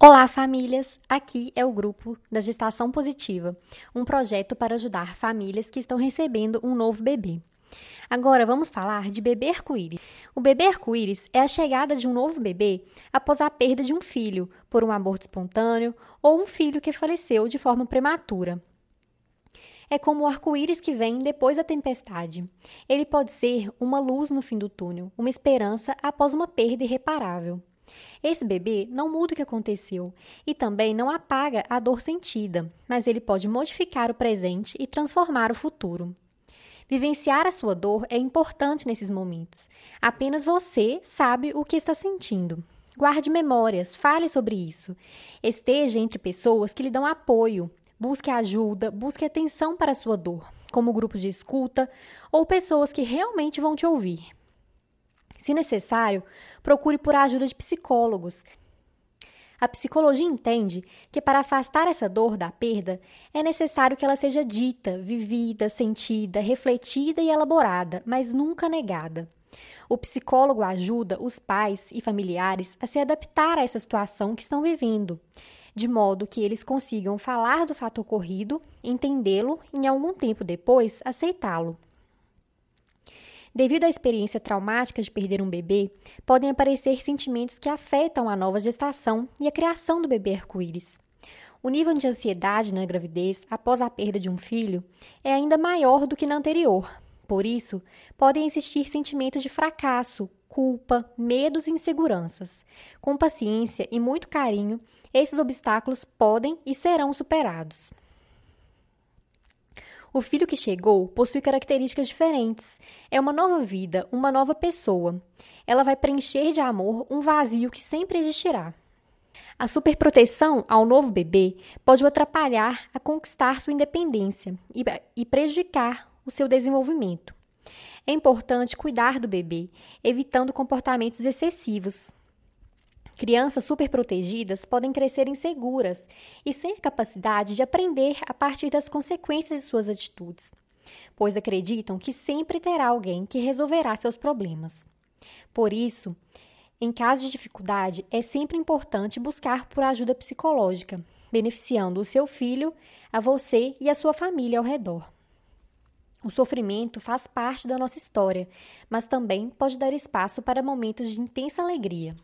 Olá, famílias! Aqui é o grupo da Gestação Positiva, um projeto para ajudar famílias que estão recebendo um novo bebê. Agora vamos falar de bebê arco-íris. O bebê arco-íris é a chegada de um novo bebê após a perda de um filho por um aborto espontâneo ou um filho que faleceu de forma prematura. É como o arco-íris que vem depois da tempestade. Ele pode ser uma luz no fim do túnel, uma esperança após uma perda irreparável. Esse bebê não muda o que aconteceu e também não apaga a dor sentida, mas ele pode modificar o presente e transformar o futuro. Vivenciar a sua dor é importante nesses momentos. Apenas você sabe o que está sentindo. Guarde memórias, fale sobre isso. Esteja entre pessoas que lhe dão apoio. Busque ajuda, busque atenção para a sua dor, como grupos de escuta ou pessoas que realmente vão te ouvir. Se necessário, procure por ajuda de psicólogos. A psicologia entende que para afastar essa dor da perda, é necessário que ela seja dita, vivida, sentida, refletida e elaborada, mas nunca negada. O psicólogo ajuda os pais e familiares a se adaptar a essa situação que estão vivendo, de modo que eles consigam falar do fato ocorrido, entendê-lo e, em algum tempo depois, aceitá-lo. Devido à experiência traumática de perder um bebê, podem aparecer sentimentos que afetam a nova gestação e a criação do bebê arco-íris. O nível de ansiedade na gravidez após a perda de um filho é ainda maior do que na anterior. Por isso, podem existir sentimentos de fracasso, culpa, medos e inseguranças. Com paciência e muito carinho, esses obstáculos podem e serão superados. O filho que chegou possui características diferentes. É uma nova vida, uma nova pessoa. Ela vai preencher de amor um vazio que sempre existirá. A superproteção ao novo bebê pode o atrapalhar a conquistar sua independência e, e prejudicar o seu desenvolvimento. É importante cuidar do bebê, evitando comportamentos excessivos, Crianças superprotegidas podem crescer inseguras e sem a capacidade de aprender a partir das consequências de suas atitudes, pois acreditam que sempre terá alguém que resolverá seus problemas. Por isso, em caso de dificuldade, é sempre importante buscar por ajuda psicológica, beneficiando o seu filho, a você e a sua família ao redor. O sofrimento faz parte da nossa história, mas também pode dar espaço para momentos de intensa alegria.